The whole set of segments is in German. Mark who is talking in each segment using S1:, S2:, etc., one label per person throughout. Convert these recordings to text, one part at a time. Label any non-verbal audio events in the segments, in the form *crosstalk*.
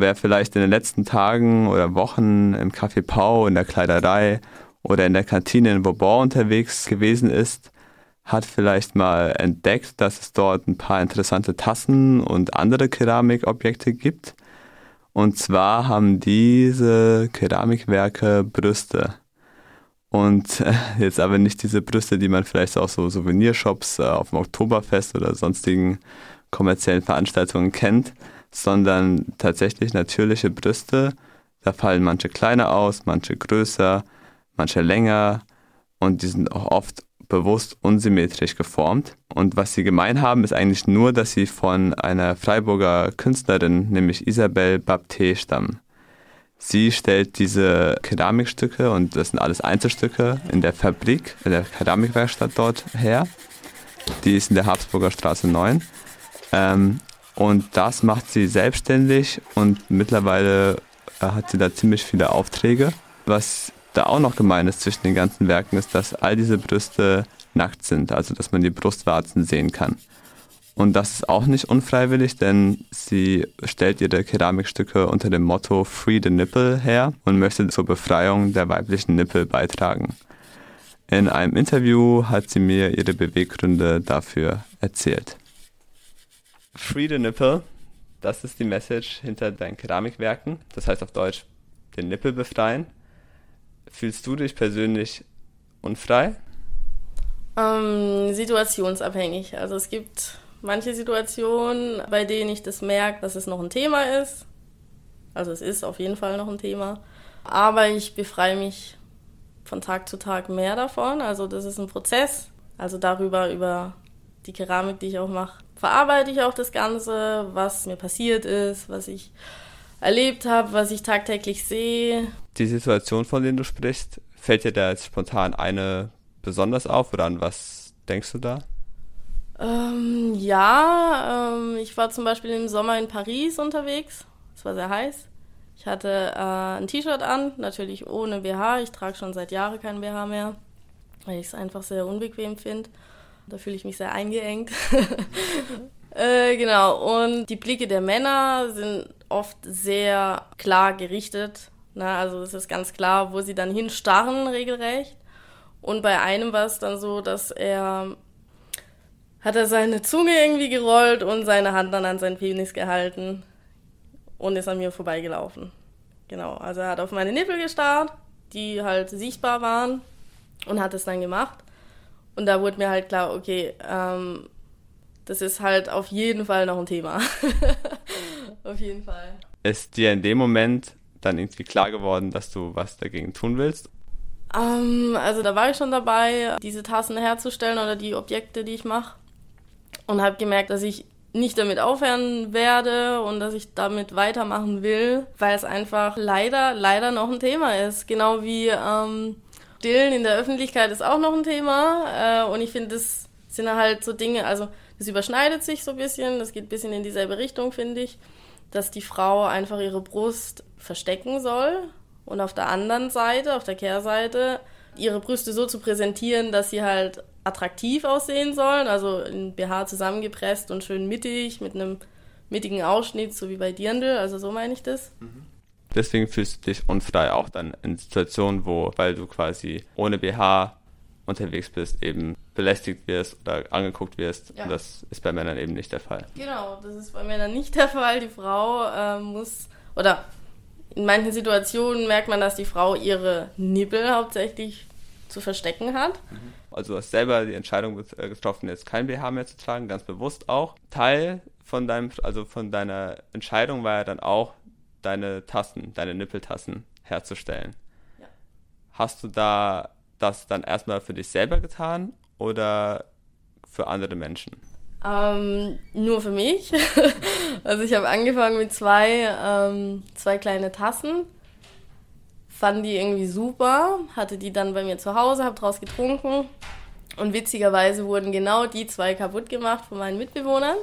S1: Wer vielleicht in den letzten Tagen oder Wochen im Café Pau, in der Kleiderei oder in der Kantine in Bourbon unterwegs gewesen ist, hat vielleicht mal entdeckt, dass es dort ein paar interessante Tassen und andere Keramikobjekte gibt. Und zwar haben diese Keramikwerke Brüste. Und äh, jetzt aber nicht diese Brüste, die man vielleicht aus so Souvenirshops äh, auf dem Oktoberfest oder sonstigen kommerziellen Veranstaltungen kennt, sondern tatsächlich natürliche Brüste. Da fallen manche kleiner aus, manche größer, manche länger und die sind auch oft bewusst unsymmetrisch geformt. Und was sie gemein haben, ist eigentlich nur, dass sie von einer Freiburger Künstlerin, nämlich Isabelle Bapté, stammen. Sie stellt diese Keramikstücke, und das sind alles Einzelstücke, in der Fabrik, in der Keramikwerkstatt dort her. Die ist in der Habsburger Straße 9. Ähm, und das macht sie selbstständig und mittlerweile äh, hat sie da ziemlich viele Aufträge. Was da auch noch gemein ist zwischen den ganzen Werken, ist, dass all diese Brüste nackt sind, also dass man die Brustwarzen sehen kann. Und das ist auch nicht unfreiwillig, denn sie stellt ihre Keramikstücke unter dem Motto Free the Nipple her und möchte zur Befreiung der weiblichen Nippel beitragen. In einem Interview hat sie mir ihre Beweggründe dafür erzählt. Free the Nipple, das ist die Message hinter deinen Keramikwerken. Das heißt auf Deutsch, den Nippel befreien. Fühlst du dich persönlich unfrei?
S2: Ähm, situationsabhängig. Also es gibt manche Situationen, bei denen ich das merke, dass es noch ein Thema ist. Also es ist auf jeden Fall noch ein Thema. Aber ich befreie mich von Tag zu Tag mehr davon. Also das ist ein Prozess. Also darüber, über die Keramik, die ich auch mache, verarbeite ich auch das Ganze, was mir passiert ist, was ich erlebt habe, was ich tagtäglich sehe.
S1: Die Situation, von der du sprichst, fällt dir da jetzt spontan eine besonders auf oder an was denkst du da?
S2: Ähm, ja, ähm, ich war zum Beispiel im Sommer in Paris unterwegs. Es war sehr heiß. Ich hatte äh, ein T-Shirt an, natürlich ohne BH. Ich trage schon seit Jahren kein BH mehr, weil ich es einfach sehr unbequem finde. Da fühle ich mich sehr eingeengt. *laughs* äh, genau, und die Blicke der Männer sind oft sehr klar gerichtet. Na, also es ist ganz klar, wo sie dann hinstarren, regelrecht. Und bei einem war es dann so, dass er hat er seine Zunge irgendwie gerollt und seine Hand dann an seinen Penis gehalten und ist an mir vorbeigelaufen. Genau, also er hat auf meine Nippel gestarrt, die halt sichtbar waren und hat es dann gemacht. Und da wurde mir halt klar, okay, ähm, das ist halt auf jeden Fall noch ein Thema. *laughs* auf jeden Fall.
S1: Ist dir in dem Moment dann irgendwie klar geworden, dass du was dagegen tun willst?
S2: Ähm, also da war ich schon dabei, diese Tassen herzustellen oder die Objekte, die ich mache und habe gemerkt, dass ich nicht damit aufhören werde und dass ich damit weitermachen will, weil es einfach leider, leider noch ein Thema ist. Genau wie ähm, Stillen in der Öffentlichkeit ist auch noch ein Thema. Äh, und ich finde, das sind halt so Dinge, also das überschneidet sich so ein bisschen, das geht ein bisschen in dieselbe Richtung, finde ich, dass die Frau einfach ihre Brust verstecken soll und auf der anderen Seite, auf der Kehrseite, ihre Brüste so zu präsentieren, dass sie halt attraktiv aussehen sollen, also in BH zusammengepresst und schön mittig mit einem mittigen Ausschnitt, so wie bei Dirndl, also so meine ich das. Mhm.
S1: Deswegen fühlst du dich unfrei auch dann in Situationen, wo, weil du quasi ohne BH unterwegs bist, eben belästigt wirst oder angeguckt wirst. Ja. Und das ist bei Männern eben nicht der Fall.
S2: Genau, das ist bei Männern nicht der Fall. Die Frau äh, muss, oder in manchen Situationen merkt man, dass die Frau ihre Nippel hauptsächlich zu verstecken hat. Mhm.
S1: Also du hast selber die Entscheidung äh, getroffen, jetzt kein BH mehr zu tragen, ganz bewusst auch. Teil von deinem, also von deiner Entscheidung war ja dann auch, deine Tassen, deine Nippeltassen herzustellen. Ja. Hast du da das dann erstmal für dich selber getan oder für andere Menschen?
S2: Ähm, nur für mich. *laughs* also ich habe angefangen mit zwei, ähm, zwei kleine Tassen fand die irgendwie super, hatte die dann bei mir zu Hause, habe draus getrunken und witzigerweise wurden genau die zwei kaputt gemacht von meinen Mitbewohnern.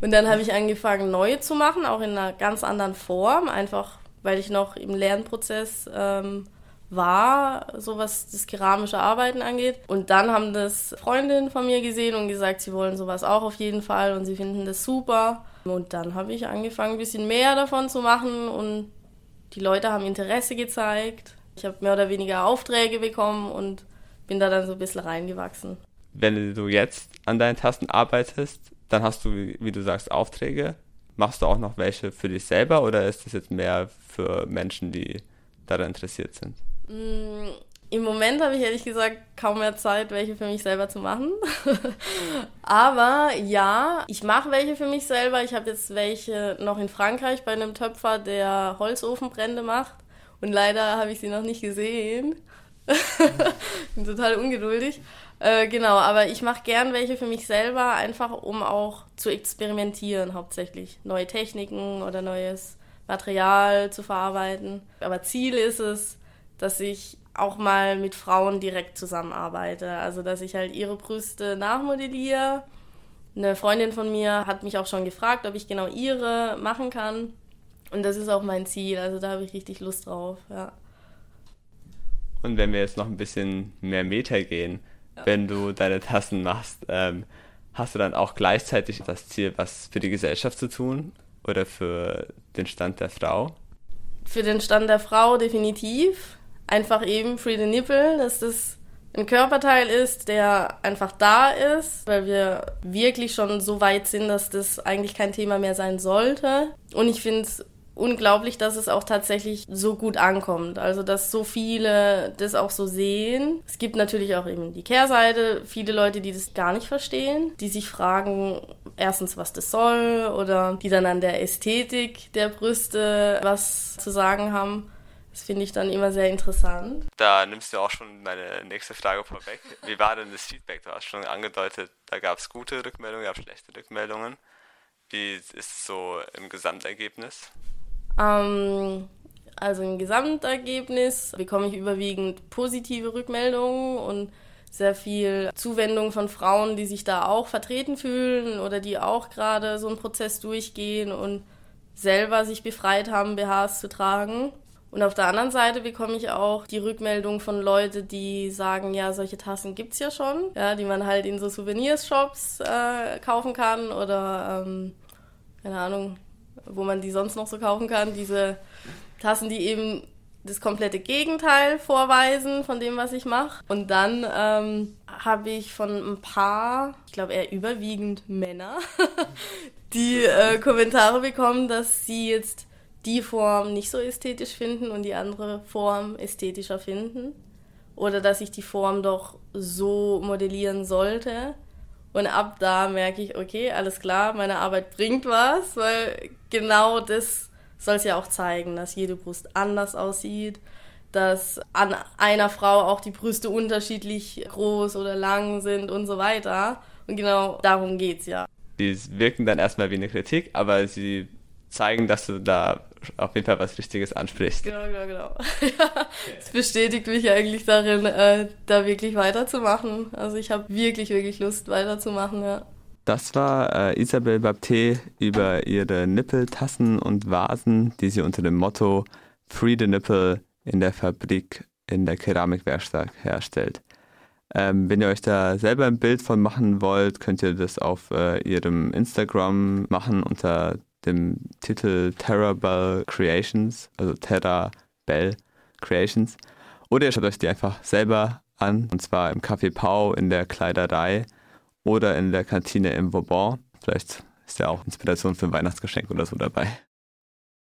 S2: Und dann habe ich angefangen, neue zu machen, auch in einer ganz anderen Form, einfach weil ich noch im Lernprozess ähm, war, so was das keramische Arbeiten angeht. Und dann haben das Freundinnen von mir gesehen und gesagt, sie wollen sowas auch auf jeden Fall und sie finden das super. Und dann habe ich angefangen, ein bisschen mehr davon zu machen und die Leute haben Interesse gezeigt. Ich habe mehr oder weniger Aufträge bekommen und bin da dann so ein bisschen reingewachsen.
S1: Wenn du jetzt an deinen Tasten arbeitest, dann hast du, wie du sagst, Aufträge. Machst du auch noch welche für dich selber oder ist das jetzt mehr für Menschen, die daran interessiert sind?
S2: Mm, Im Moment habe ich ehrlich gesagt kaum mehr Zeit, welche für mich selber zu machen. *laughs* Aber ja, ich mache welche für mich selber. Ich habe jetzt welche noch in Frankreich bei einem Töpfer, der Holzofenbrände macht. Und leider habe ich sie noch nicht gesehen. *laughs* Bin total ungeduldig. Äh, genau, aber ich mache gern welche für mich selber, einfach um auch zu experimentieren, hauptsächlich. Neue Techniken oder neues Material zu verarbeiten. Aber Ziel ist es, dass ich auch mal mit Frauen direkt zusammenarbeite. Also, dass ich halt ihre Brüste nachmodelliere. Eine Freundin von mir hat mich auch schon gefragt, ob ich genau ihre machen kann. Und das ist auch mein Ziel. Also, da habe ich richtig Lust drauf, ja.
S1: Und wenn wir jetzt noch ein bisschen mehr Meter gehen. Wenn du deine Tassen machst, ähm, hast du dann auch gleichzeitig das Ziel, was für die Gesellschaft zu tun oder für den Stand der Frau?
S2: Für den Stand der Frau definitiv. Einfach eben Free the Nipple, dass das ein Körperteil ist, der einfach da ist, weil wir wirklich schon so weit sind, dass das eigentlich kein Thema mehr sein sollte. Und ich finde es unglaublich, dass es auch tatsächlich so gut ankommt. Also, dass so viele das auch so sehen. Es gibt natürlich auch eben die Kehrseite, viele Leute, die das gar nicht verstehen, die sich fragen, erstens, was das soll oder die dann an der Ästhetik der Brüste was zu sagen haben. Das finde ich dann immer sehr interessant.
S1: Da nimmst du auch schon meine nächste Frage vorweg. Wie war denn das Feedback? Du hast schon angedeutet, da gab es gute Rückmeldungen, gab es schlechte Rückmeldungen. Wie ist es so im Gesamtergebnis?
S2: Ähm, also im Gesamtergebnis bekomme ich überwiegend positive Rückmeldungen und sehr viel Zuwendung von Frauen, die sich da auch vertreten fühlen oder die auch gerade so einen Prozess durchgehen und selber sich befreit haben, BHs zu tragen. Und auf der anderen Seite bekomme ich auch die Rückmeldung von Leuten, die sagen, ja, solche Tassen gibt's ja schon, ja, die man halt in so Souvenirshops äh, kaufen kann oder ähm, keine Ahnung, wo man die sonst noch so kaufen kann. Diese Tassen, die eben das komplette Gegenteil vorweisen von dem, was ich mache. Und dann ähm, habe ich von ein paar, ich glaube eher überwiegend Männer, *laughs* die äh, Kommentare bekommen, dass sie jetzt die Form nicht so ästhetisch finden und die andere Form ästhetischer finden. Oder dass ich die Form doch so modellieren sollte. Und ab da merke ich, okay, alles klar, meine Arbeit bringt was, weil genau das soll es ja auch zeigen, dass jede Brust anders aussieht, dass an einer Frau auch die Brüste unterschiedlich groß oder lang sind und so weiter. Und genau darum geht's ja.
S1: Die wirken dann erstmal wie eine Kritik, aber sie zeigen, dass du da auf jeden Fall was Richtiges ansprichst.
S2: Genau, genau, genau. *laughs* Es bestätigt mich eigentlich darin, äh, da wirklich weiterzumachen. Also ich habe wirklich, wirklich Lust weiterzumachen, ja.
S1: Das war äh, Isabel Bapté über ihre Nippeltassen und Vasen, die sie unter dem Motto Free the Nipple in der Fabrik in der Keramikwerkstatt herstellt. Ähm, wenn ihr euch da selber ein Bild von machen wollt, könnt ihr das auf äh, ihrem Instagram machen unter dem Titel Terra Bell Creations, also Terra Bell Creations. Oder ihr schaut euch die einfach selber an, und zwar im Café Pau in der Kleiderei oder in der Kantine im Vauban. Vielleicht ist ja auch Inspiration für ein Weihnachtsgeschenk oder so dabei.